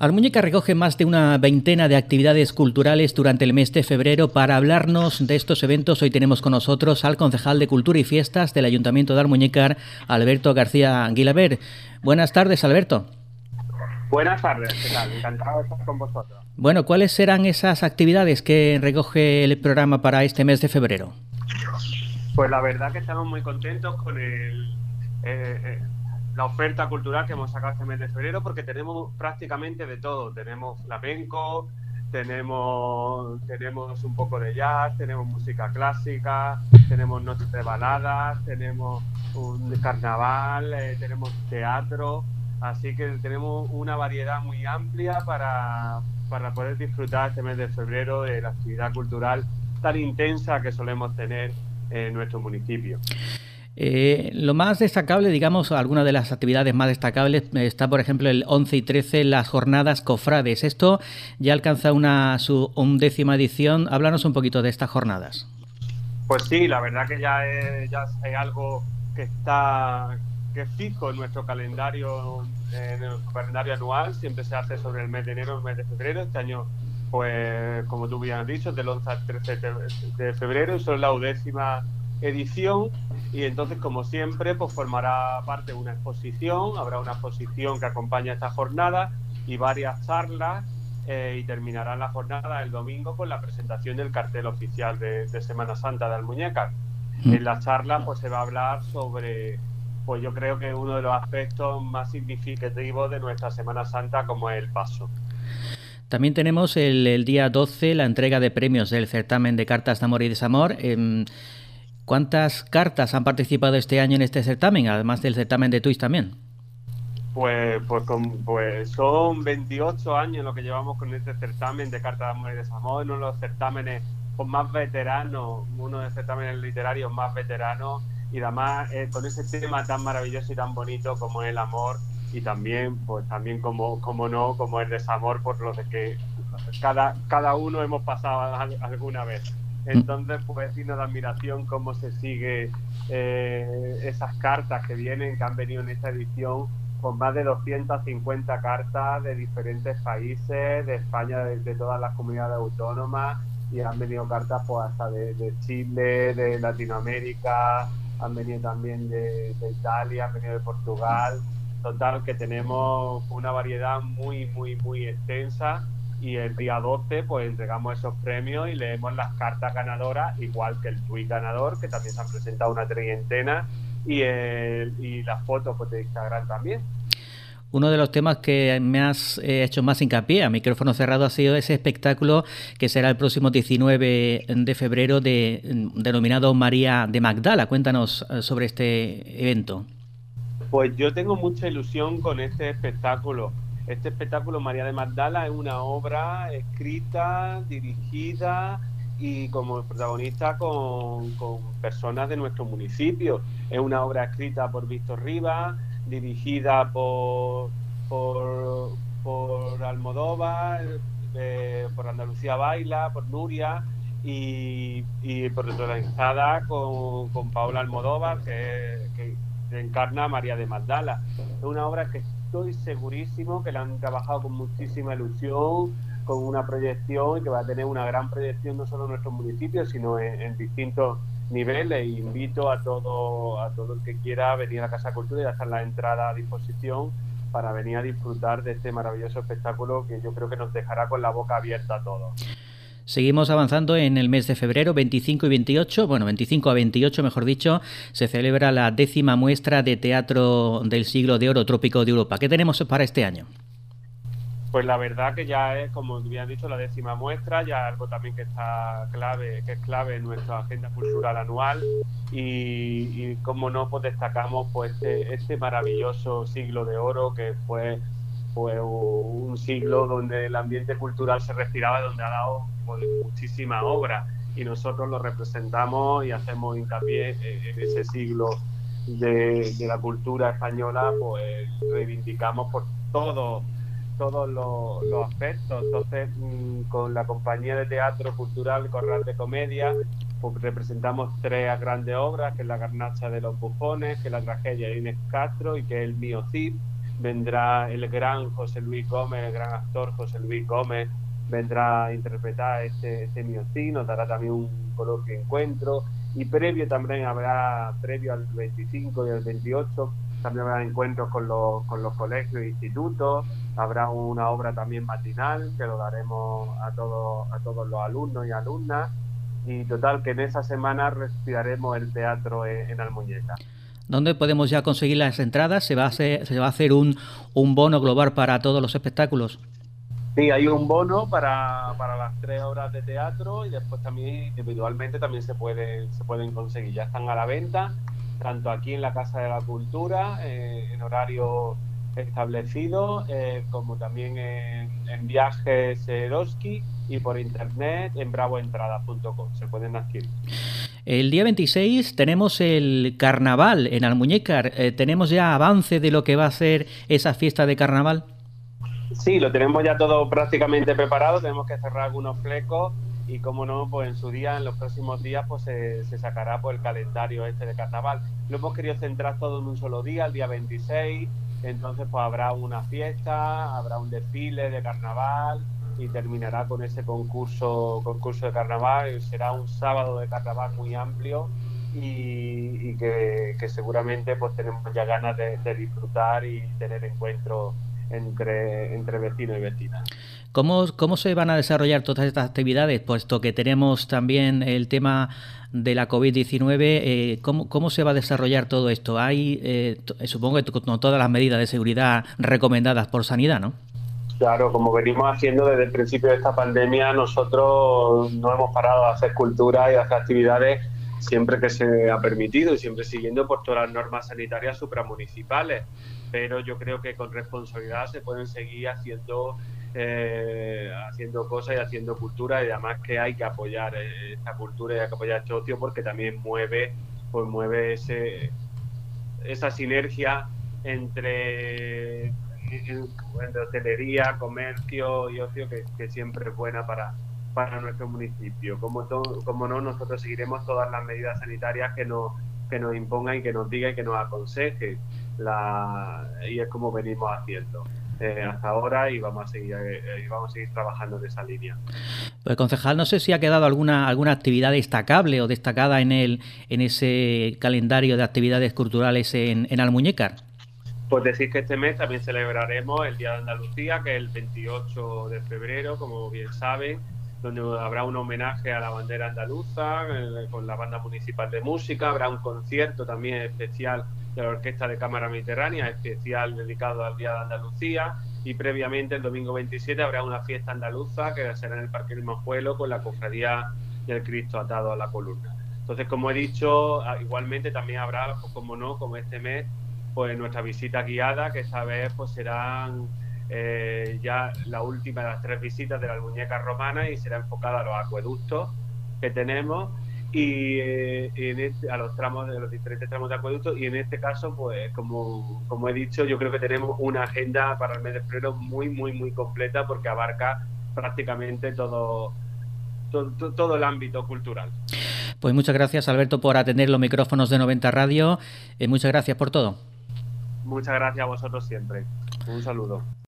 Almuñeca recoge más de una veintena de actividades culturales durante el mes de febrero. Para hablarnos de estos eventos, hoy tenemos con nosotros al concejal de Cultura y Fiestas del Ayuntamiento de Almuñécar, Alberto García Aguilaber. Buenas tardes, Alberto. Buenas tardes, ¿qué tal? Encantado de estar con vosotros. Bueno, ¿cuáles serán esas actividades que recoge el programa para este mes de febrero? Pues la verdad que estamos muy contentos con el, eh, eh, la oferta cultural que hemos sacado este mes de febrero porque tenemos prácticamente de todo. Tenemos flamenco, tenemos, tenemos un poco de jazz, tenemos música clásica, tenemos noches de baladas, tenemos un carnaval, eh, tenemos teatro. Así que tenemos una variedad muy amplia para, para poder disfrutar este mes de febrero de la actividad cultural tan intensa que solemos tener en nuestro municipio. Eh, lo más destacable, digamos, alguna de las actividades más destacables está, por ejemplo, el 11 y 13, las jornadas cofrades. Esto ya alcanza una su undécima edición. Háblanos un poquito de estas jornadas. Pues sí, la verdad que ya es, algo que está que fijo en nuestro calendario, en el calendario anual. Siempre se hace sobre el mes de enero, el mes de febrero. Este año, pues, como tú bien has dicho, del 11 al 13 de febrero, y son la undécima edición y entonces como siempre pues formará parte de una exposición, habrá una exposición que acompaña esta jornada y varias charlas eh, y terminará la jornada el domingo con la presentación del cartel oficial de, Semana Santa de Almuñécar. Mm. En la charla pues se va a hablar sobre pues yo creo que uno de los aspectos más significativos de nuestra Semana Santa como es el paso. También tenemos el, día 12 la entrega de premios del certamen de cartas de amor y desamor. Em, ¿Cuántas cartas han participado este año en este certamen, además del certamen de Twist también? Pues, pues, pues, son 28 años lo que llevamos con este certamen de cartas de amor y desamor, uno de los certámenes con más veteranos, uno de los certámenes literarios más veteranos y además eh, con ese tema tan maravilloso y tan bonito como es el amor y también pues también como, como no como el desamor por lo que cada, cada uno hemos pasado alguna vez. Entonces, pues digno de admiración cómo se sigue eh, esas cartas que vienen, que han venido en esta edición, con más de 250 cartas de diferentes países, de España, de, todas las comunidades autónomas, y han venido cartas pues hasta de, Chile, de Latinoamérica, han venido también de Italia, han venido de Portugal. Total, que tenemos una variedad muy, muy, muy extensa y el día 12 pues entregamos esos premios y leemos las cartas ganadoras, igual que el tweet ganador, que también se han presentado una treintena, y, el, y las fotos pues, de Instagram también. Uno de los temas que me has eh, hecho más hincapié a micrófono cerrado ha sido ese espectáculo que será el próximo 19 de febrero de, denominado María de Magdala. Cuéntanos eh, sobre este evento. Pues yo tengo mucha ilusión con este espectáculo este espectáculo María de Magdala es una obra escrita, dirigida y como protagonista con, personas de nuestro municipio. Es una obra escrita por Víctor Rivas, dirigida por, Almodóvar, eh, por Andalucía Baila, por Nuria y, y protagonizada con, con Paola Almodóvar, que, que encarna a María de Magdala. Es una obra que estoy segurísimo que la han trabajado con muchísima ilusión, con una proyección y que va a tener una gran proyección no solo en nuestros municipios, sino en, distintos niveles. invito a todo, a todo el que quiera venir a la Casa Cultura y estar la entrada a disposición para venir a disfrutar de este maravilloso espectáculo que yo creo que nos dejará con la boca abierta a todos. Seguimos avanzando en el mes de febrero, 25 y 28, bueno, 25 a 28 mejor dicho, se celebra la décima muestra de teatro del siglo de oro trópico de Europa. ¿Qué tenemos para este año? Pues la verdad que ya es, como bien dicho, la décima muestra, ya algo también que está clave, que es clave en nuestra agenda cultural anual y, como no, pues destacamos pues este, este maravilloso siglo de oro que fue fue un siglo donde el ambiente cultural se respiraba, donde ha dado muchísima obra y nosotros lo representamos y hacemos hincapié en ese siglo de, la cultura española, pues reivindicamos por todo, todos los, aspectos. Entonces, mm, con la compañía de teatro cultural Corral de Comedia, pues representamos tres grandes obras, que es La Garnacha de los Bufones, que la tragedia de Inés Castro y que El Mío Cid vendrá el gran José Luis Gómez, el gran actor José Luis Gómez, vendrá a interpretar este, este nos dará también un coloquio encuentro y previo también habrá, previo al 25 y al 28, también habrá encuentros con los, con los colegios e institutos, habrá una obra también matinal que lo daremos a todos, a todos los alumnos y alumnas y total que en esa semana respiraremos el teatro en, en Almuñeca. ¿Dónde podemos ya conseguir las entradas? ¿Se va a hacer, se va a hacer un, un bono global para todos los espectáculos? Sí, hay un bono para, para, las tres horas de teatro y después también individualmente también se pueden, se pueden conseguir. Ya están a la venta, tanto aquí en la Casa de la Cultura, eh, en horario establecido, eh, como también en, en Viajes Eroski y por internet en bravoentrada.com. Se pueden adquirir. El día 26 tenemos el carnaval en Almuñécar. Eh, ¿Tenemos ya avance de lo que va a ser esa fiesta de carnaval? Sí, lo tenemos ya todo prácticamente preparado, tenemos que cerrar algunos flecos y como no, pues en su día, en los próximos días, pues se, sacará pues, el calendario este de carnaval. Lo hemos querido centrar todo en un solo día, el día 26, entonces pues habrá una fiesta, habrá un desfile de carnaval y terminará con ese concurso, concurso de carnaval, será un sábado de carnaval muy amplio y, que, seguramente pues tenemos ya ganas de, de disfrutar y tener encuentros entre, entre vecinos y vecinas. ¿Cómo, ¿Cómo se van a desarrollar todas estas actividades? Puesto que tenemos también el tema de la COVID-19, eh, ¿cómo, ¿cómo, se va a desarrollar todo esto? Hay, eh, supongo que con todas las medidas de seguridad recomendadas por Sanidad, ¿no? Claro, como venimos haciendo desde el principio de esta pandemia, nosotros no hemos parado de hacer cultura y de hacer actividades siempre que se ha permitido y siempre siguiendo por todas las normas sanitarias supramunicipales. Pero yo creo que con responsabilidad se pueden seguir haciendo eh, haciendo cosas y haciendo cultura y además que hay que apoyar eh, esta cultura y hay que apoyar este ocio porque también mueve pues mueve ese, esa sinergia entre, entre hostelería, comercio y ocio que, que siempre es buena para, para nuestro municipio. Como, como no, nosotros seguiremos todas las medidas sanitarias que nos, que nos impongan y que nos digan y que nos aconsejen la, y es como venimos haciendo. Eh, hasta ahora y vamos a seguir eh, vamos a seguir trabajando en esa línea. Pues concejal, no sé si ha quedado alguna alguna actividad destacable o destacada en el en ese calendario de actividades culturales en, en Almuñécar. Pues decir que este mes también celebraremos el Día de Andalucía, que es el 28 de febrero, como bien saben, donde habrá un homenaje a la bandera andaluza eh, con la banda municipal de música, habrá un concierto también especial de la Orquesta de Cámara Mediterránea, especial dedicado al Día de Andalucía, y previamente el domingo 27 habrá una fiesta andaluza que será en el Parque del Mojuelo con la cofradía del Cristo atado a la columna. Entonces, como he dicho, ah, igualmente también habrá, pues, como no, como este mes, pues nuestra visita guiada, que esta vez pues serán eh, ya la última de las tres visitas de las muñecas romanas y será enfocada a los acueductos que tenemos y eh, este, a los tramos de los diferentes tramos de acueducto y en este caso pues como, como he dicho yo creo que tenemos una agenda para el mes de febrero muy muy muy completa porque abarca prácticamente todo todo, el ámbito cultural. Pues muchas gracias Alberto por atender los micrófonos de 90 Radio. y eh, muchas gracias por todo. Muchas gracias a vosotros siempre. Un saludo.